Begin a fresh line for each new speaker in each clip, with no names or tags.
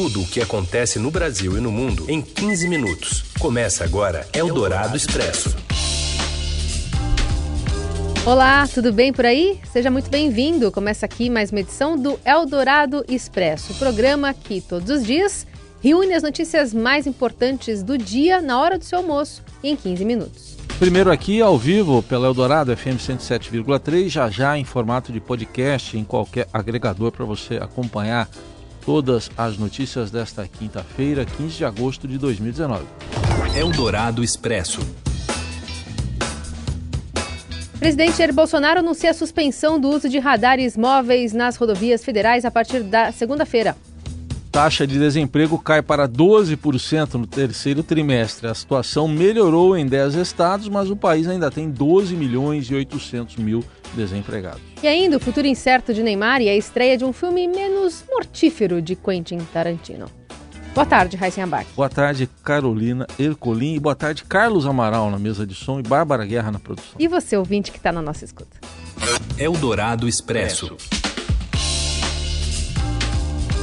tudo o que acontece no Brasil e no mundo em 15 minutos. Começa agora Eldorado Expresso.
Olá, tudo bem por aí? Seja muito bem-vindo. Começa aqui mais uma edição do Eldorado Expresso, programa que todos os dias reúne as notícias mais importantes do dia na hora do seu almoço em 15 minutos.
Primeiro aqui ao vivo pela Eldorado FM 107,3, já já em formato de podcast em qualquer agregador para você acompanhar todas as notícias desta quinta-feira, 15 de agosto de 2019.
Eldorado Expresso.
Presidente Jair Bolsonaro anuncia a suspensão do uso de radares móveis nas rodovias federais a partir da segunda-feira
taxa de desemprego cai para 12% no terceiro trimestre. A situação melhorou em 10 estados, mas o país ainda tem 12 milhões e 800 mil desempregados.
E ainda o futuro incerto de Neymar e a estreia de um filme menos mortífero de Quentin Tarantino. Boa tarde, Raíssen Abac.
Boa tarde, Carolina Ercolim. E boa tarde, Carlos Amaral na mesa de som e Bárbara Guerra na produção.
E você, ouvinte, que está na nossa escuta.
Eldorado Expresso.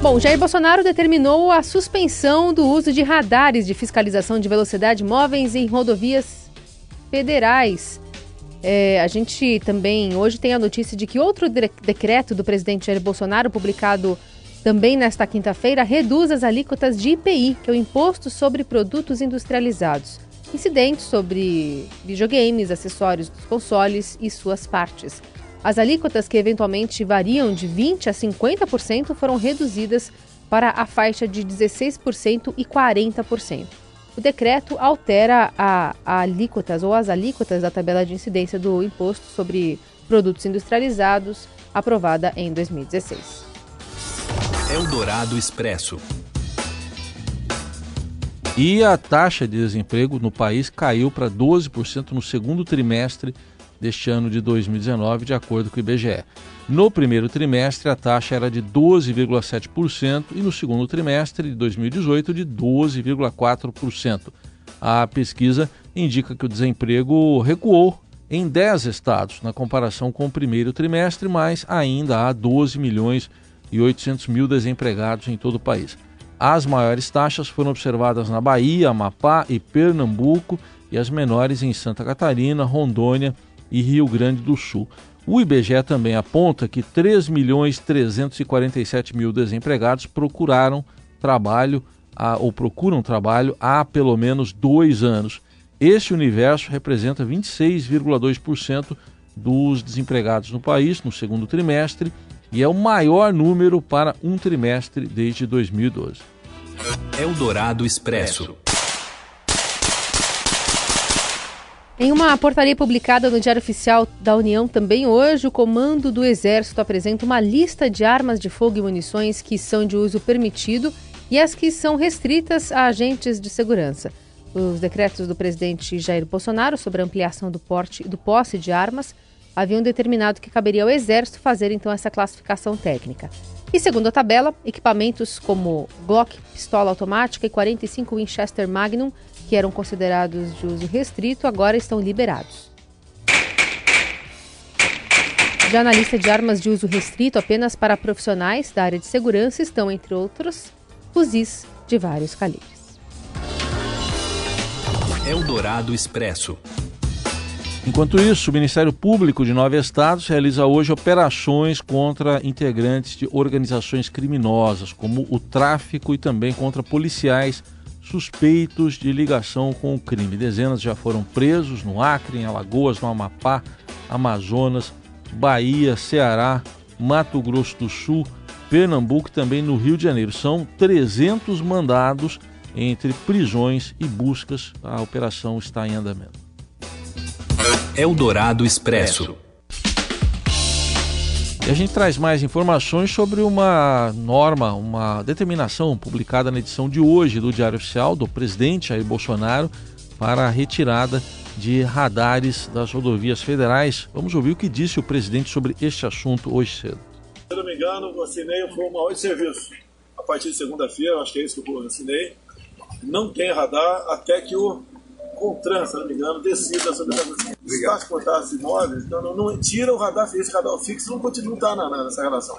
Bom, Jair Bolsonaro determinou a suspensão do uso de radares de fiscalização de velocidade móveis em rodovias federais. É, a gente também hoje tem a notícia de que outro decreto do presidente Jair Bolsonaro, publicado também nesta quinta-feira, reduz as alíquotas de IPI, que é o Imposto sobre Produtos Industrializados, incidentes sobre videogames, acessórios dos consoles e suas partes. As alíquotas, que eventualmente variam de 20% a 50%, foram reduzidas para a faixa de 16% e 40%. O decreto altera a, a alíquotas ou as alíquotas da tabela de incidência do imposto sobre produtos industrializados, aprovada em 2016.
Eldorado Expresso.
E a taxa de desemprego no país caiu para 12% no segundo trimestre deste ano de 2019, de acordo com o IBGE. No primeiro trimestre, a taxa era de 12,7% e no segundo trimestre de 2018, de 12,4%. A pesquisa indica que o desemprego recuou em 10 estados na comparação com o primeiro trimestre, mas ainda há 12 milhões e 800 mil desempregados em todo o país. As maiores taxas foram observadas na Bahia, Amapá e Pernambuco e as menores em Santa Catarina, Rondônia e Rio Grande do Sul. O IBGE também aponta que 3 milhões 347 mil desempregados procuraram trabalho ou procuram trabalho há pelo menos dois anos. Esse universo representa 26,2% dos desempregados no país no segundo trimestre e é o maior número para um trimestre desde 2012.
Eldorado Expresso.
Em uma portaria publicada no Diário Oficial da União também hoje, o Comando do Exército apresenta uma lista de armas de fogo e munições que são de uso permitido e as que são restritas a agentes de segurança. Os decretos do presidente Jair Bolsonaro sobre a ampliação do porte do posse de armas haviam determinado que caberia ao Exército fazer então essa classificação técnica. E segundo a tabela, equipamentos como Glock, pistola automática e 45 Winchester Magnum que eram considerados de uso restrito agora estão liberados. Já na lista de armas de uso restrito apenas para profissionais da área de segurança estão, entre outros, fuzis de vários calibres.
Eldorado Expresso.
Enquanto isso, o Ministério Público de nove estados realiza hoje operações contra integrantes de organizações criminosas, como o tráfico e também contra policiais suspeitos de ligação com o crime. Dezenas já foram presos no Acre, em Alagoas, no Amapá, Amazonas, Bahia, Ceará, Mato Grosso do Sul, Pernambuco e também no Rio de Janeiro. São 300 mandados entre prisões e buscas. A operação está em andamento.
Eldorado Expresso.
E a gente traz mais informações sobre uma norma, uma determinação publicada na edição de hoje do Diário Oficial do presidente Jair Bolsonaro para a retirada de radares das rodovias federais. Vamos ouvir o que disse o presidente sobre este assunto hoje cedo.
Se eu não me engano, assinei o manual de serviço. A partir de segunda-feira, acho que é isso que eu assinei, não tem radar até que o CONTRAN, se não me engano, decida sobre essa questão. Se transportar imóveis, então não, não, tira o radar fixo, o radar fixo não continua tá na, nessa relação.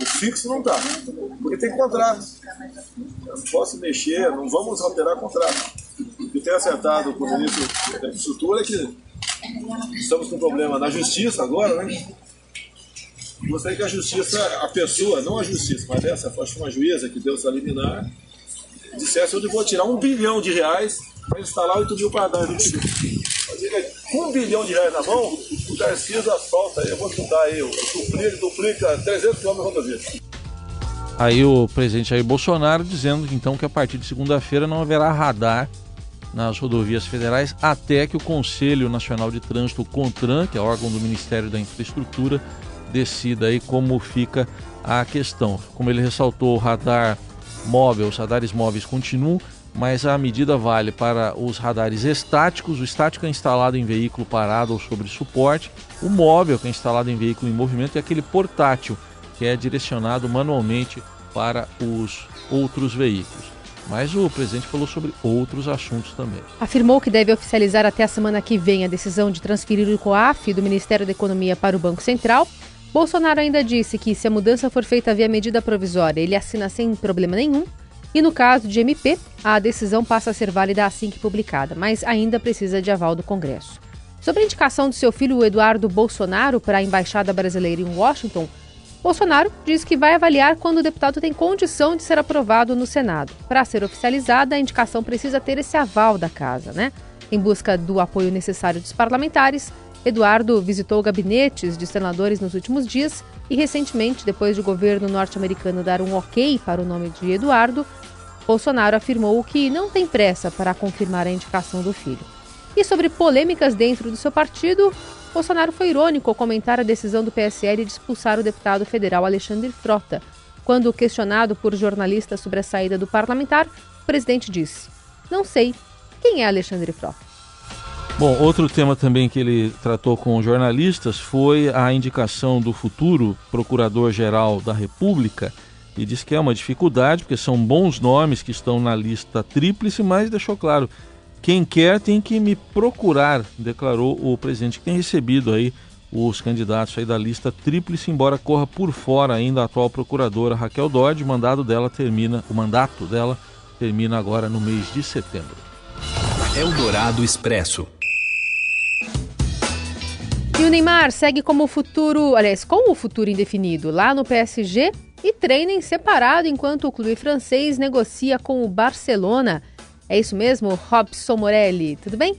O fixo não está, porque tem contrato. Eu não posso mexer, não vamos alterar contrato. O que tem acertado com o ministro da Infraestrutura é que estamos com um problema na justiça agora, né? Gostaria que a justiça, a pessoa, não a justiça, mas essa, acho uma juíza que deu essa liminar, dissesse onde vou tirar um bilhão de reais para instalar 8 mil. Com um bilhão de reais na mão, o Tarcísio asfalta, eu vou chutar aí, duplica, duplica 300 km de rodovia.
Aí o presidente Jair Bolsonaro dizendo então que a partir de segunda-feira não haverá radar nas rodovias federais até que o Conselho Nacional de Trânsito, CONTRAN, que é órgão do Ministério da Infraestrutura, decida aí como fica a questão. Como ele ressaltou, o radar móvel, os radares móveis continuam, mas a medida vale para os radares estáticos, o estático é instalado em veículo parado ou sobre suporte, o móvel que é instalado em veículo em movimento e aquele portátil que é direcionado manualmente para os outros veículos. Mas o presidente falou sobre outros assuntos também.
Afirmou que deve oficializar até a semana que vem a decisão de transferir o COAF do Ministério da Economia para o Banco Central Bolsonaro ainda disse que se a mudança for feita via medida provisória, ele assina sem problema nenhum. E no caso de MP, a decisão passa a ser válida assim que publicada, mas ainda precisa de aval do Congresso. Sobre a indicação de seu filho Eduardo Bolsonaro para a embaixada brasileira em Washington, Bolsonaro diz que vai avaliar quando o deputado tem condição de ser aprovado no Senado. Para ser oficializada, a indicação precisa ter esse aval da casa, né? Em busca do apoio necessário dos parlamentares, Eduardo visitou gabinetes de senadores nos últimos dias e, recentemente, depois de o governo norte-americano dar um ok para o nome de Eduardo, Bolsonaro afirmou que não tem pressa para confirmar a indicação do filho. E sobre polêmicas dentro do seu partido, Bolsonaro foi irônico ao comentar a decisão do PSL de expulsar o deputado federal Alexandre Frota. Quando questionado por jornalistas sobre a saída do parlamentar, o presidente disse: Não sei quem é Alexandre Frota.
Bom, outro tema também que ele tratou com jornalistas foi a indicação do futuro Procurador-Geral da República e disse que é uma dificuldade, porque são bons nomes que estão na lista tríplice, mas deixou claro, quem quer tem que me procurar, declarou o presidente, que tem recebido aí os candidatos aí da lista tríplice, embora corra por fora ainda a atual procuradora Raquel Dodge, o mandado dela termina, o mandato dela termina agora no mês de setembro.
Eldorado Expresso.
E o Neymar segue como futuro, aliás, com o futuro indefinido lá no PSG e treina em separado enquanto o clube francês negocia com o Barcelona. É isso mesmo, Robson Morelli, tudo bem?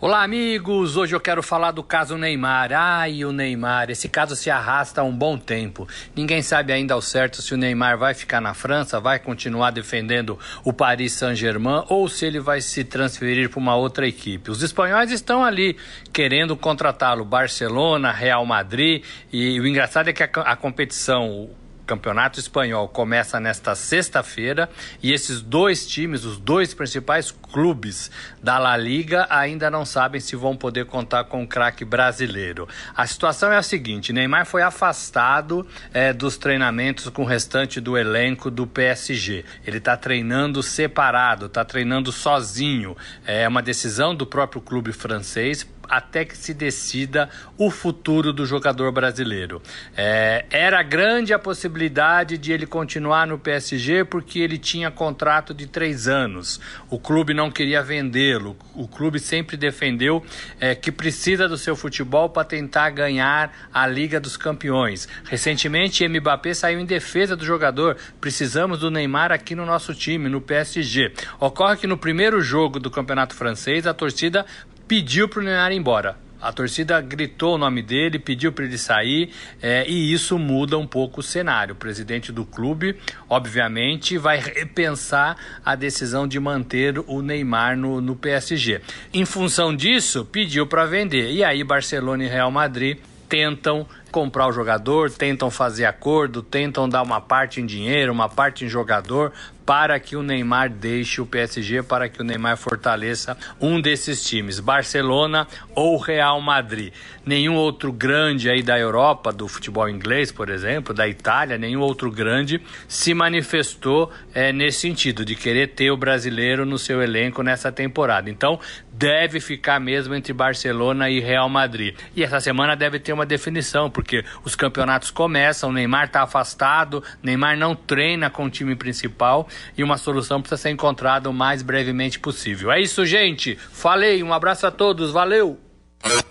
Olá, amigos! Hoje eu quero falar do caso Neymar. Ai, o Neymar. Esse caso se arrasta há um bom tempo. Ninguém sabe ainda ao certo se o Neymar vai ficar na França, vai continuar defendendo o Paris Saint-Germain ou se ele vai se transferir para uma outra equipe. Os espanhóis estão ali querendo contratá-lo. Barcelona, Real Madrid. E o engraçado é que a, a competição Campeonato Espanhol começa nesta sexta-feira e esses dois times, os dois principais clubes da La Liga, ainda não sabem se vão poder contar com o craque brasileiro. A situação é a seguinte: Neymar foi afastado é, dos treinamentos com o restante do elenco do PSG. Ele está treinando separado, está treinando sozinho. É uma decisão do próprio clube francês até que se decida o futuro do jogador brasileiro. É, era grande a possibilidade de ele continuar no PSG porque ele tinha contrato de três anos. O clube não queria vendê-lo. O clube sempre defendeu é, que precisa do seu futebol para tentar ganhar a Liga dos Campeões. Recentemente, Mbappé saiu em defesa do jogador. Precisamos do Neymar aqui no nosso time, no PSG. Ocorre que no primeiro jogo do Campeonato Francês, a torcida pediu para o Neymar ir embora. A torcida gritou o nome dele, pediu para ele sair é, e isso muda um pouco o cenário. O presidente do clube, obviamente, vai repensar a decisão de manter o Neymar no, no PSG. Em função disso, pediu para vender. E aí, Barcelona e Real Madrid tentam comprar o jogador, tentam fazer acordo, tentam dar uma parte em dinheiro, uma parte em jogador, para que o Neymar deixe o PSG, para que o Neymar fortaleça um desses times, Barcelona ou Real Madrid. Nenhum outro grande aí da Europa, do futebol inglês, por exemplo, da Itália, nenhum outro grande se manifestou é, nesse sentido, de querer ter o brasileiro no seu elenco nessa temporada. Então, deve ficar mesmo entre Barcelona e Real Madrid. E essa semana deve ter uma definição, porque os campeonatos começam, Neymar está afastado, Neymar não treina com o time principal e uma solução precisa ser encontrada o mais brevemente possível. É isso, gente. Falei, um abraço a todos, valeu!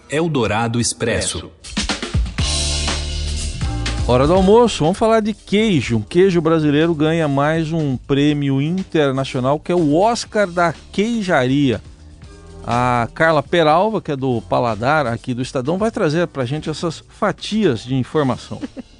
Eldorado Expresso.
Hora do almoço, vamos falar de queijo. Um queijo brasileiro ganha mais um prêmio internacional que é o Oscar da Queijaria. A Carla Peralva, que é do Paladar aqui do Estadão, vai trazer para a gente essas fatias de informação.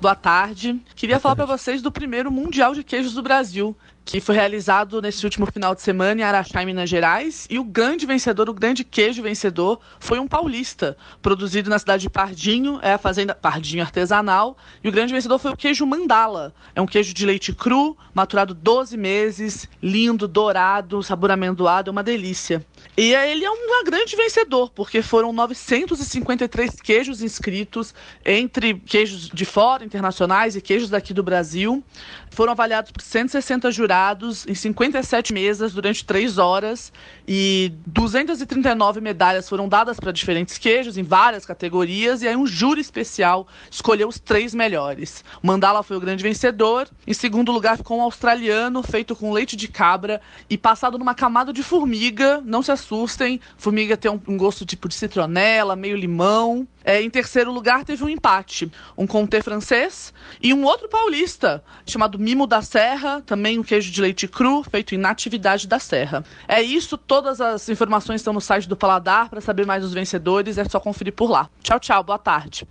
Boa tarde. Queria Boa falar para vocês do primeiro Mundial de Queijos do Brasil, que foi realizado nesse último final de semana em Araxá, em Minas Gerais. E o grande vencedor, o grande queijo vencedor, foi um paulista, produzido na cidade de Pardinho, é a fazenda Pardinho Artesanal. E o grande vencedor foi o queijo Mandala. É um queijo de leite cru, maturado 12 meses, lindo, dourado, sabor amendoado, é uma delícia. E ele é um grande vencedor, porque foram 953 queijos inscritos, entre queijos de fora, internacionais, e queijos daqui do Brasil. Foram avaliados por 160 jurados em 57 mesas durante 3 horas e 239 medalhas foram dadas para diferentes queijos em várias categorias e aí um júri especial escolheu os três melhores. Mandala foi o grande vencedor. Em segundo lugar ficou um australiano feito com leite de cabra e passado numa camada de formiga. Não se assustem, formiga tem um, um gosto tipo de citronela, meio limão. É, em terceiro lugar, teve um empate. Um comté francês e um outro paulista, chamado Mimo da Serra, também um queijo de leite cru, feito em Natividade da Serra. É isso, todas as informações estão no site do Paladar. Para saber mais dos vencedores, é só conferir por lá. Tchau, tchau, boa tarde.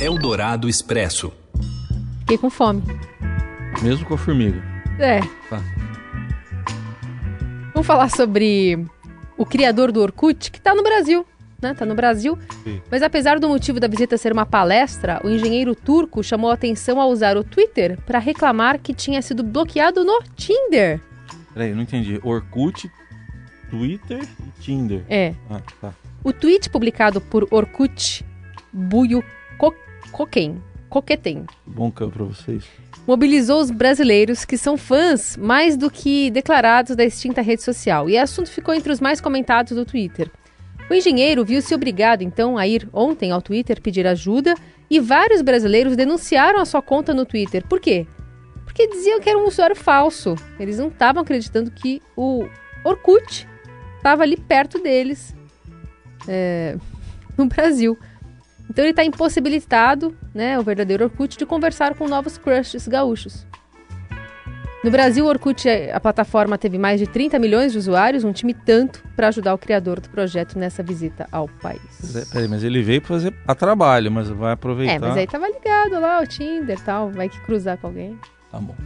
Eldorado Expresso.
Fiquei com fome.
Mesmo com a formiga.
É. Tá. Vamos falar sobre o criador do Orkut, que está no Brasil né? Tá no Brasil. Sim. Mas apesar do motivo da visita ser uma palestra, o engenheiro turco chamou a atenção ao usar o Twitter para reclamar que tinha sido bloqueado no Tinder.
Peraí, eu não entendi. Orkut, Twitter e Tinder.
É. Ah, tá. O tweet publicado por Orkut Buyu Koken, Coquetem.
Bom campo para vocês.
Mobilizou os brasileiros que são fãs mais do que declarados da extinta rede social. E o assunto ficou entre os mais comentados do Twitter. O engenheiro viu-se obrigado, então, a ir ontem ao Twitter pedir ajuda e vários brasileiros denunciaram a sua conta no Twitter. Por quê? Porque diziam que era um usuário falso. Eles não estavam acreditando que o Orkut estava ali perto deles é, no Brasil. Então ele está impossibilitado, né, o verdadeiro Orkut, de conversar com novos crushes gaúchos. No Brasil, o Orkut, a plataforma teve mais de 30 milhões de usuários, um time tanto para ajudar o criador do projeto nessa visita ao país.
É, peraí, mas ele veio para fazer a trabalho, mas vai aproveitar.
É, mas aí tava ligado lá, o Tinder e tal, vai que cruzar com alguém.
Tá bom.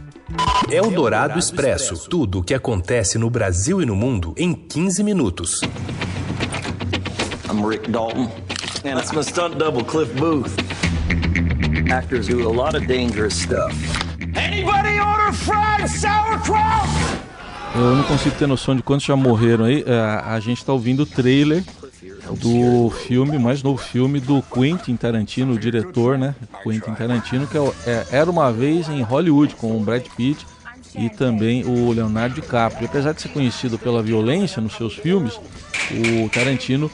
É o Dourado Expresso. Tudo o que acontece no Brasil e no mundo em 15 minutos.
I'm Rick Dalton. And it's my stunt double, Cliff Booth. Actors do a lot of dangerous stuff.
Anybody order fried sauerkraut? Eu não consigo ter noção de quantos já morreram aí. É, a gente está ouvindo o trailer do filme, mais novo filme do Quentin Tarantino, o diretor, né? Quentin Tarantino, que é, é, Era uma vez em Hollywood com o Brad Pitt e também o Leonardo DiCaprio. Apesar de ser conhecido pela violência nos seus filmes, o Tarantino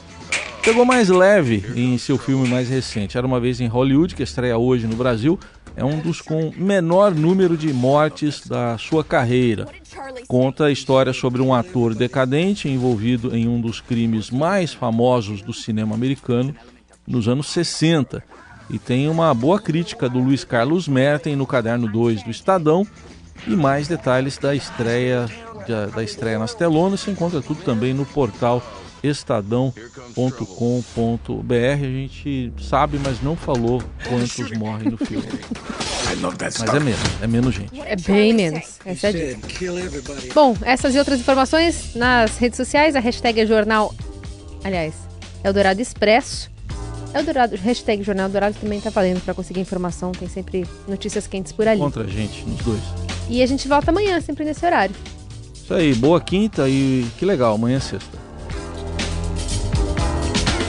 pegou mais leve em seu filme mais recente. Era uma vez em Hollywood, que estreia hoje no Brasil, é um dos com menor número de mortes da sua carreira. Conta a história sobre um ator decadente envolvido em um dos crimes mais famosos do cinema americano nos anos 60. E tem uma boa crítica do Luiz Carlos Merten no caderno 2 do Estadão e mais detalhes da estreia da estreia nas telonas. Você encontra tudo também no portal estadão.com.br. A gente sabe, mas não falou quantos morrem no filme. Mas é menos, é menos gente.
É bem menos. Essa é a Bom, essas e outras informações nas redes sociais, a hashtag é jornal. Aliás, é o Dourado Expresso. É o Dourado, hashtag Jornal Dourado também tá valendo para conseguir informação, tem sempre notícias quentes por ali.
Contra a gente, nos dois.
E a gente volta amanhã, sempre nesse horário.
Isso aí, boa quinta e que legal, amanhã é sexta.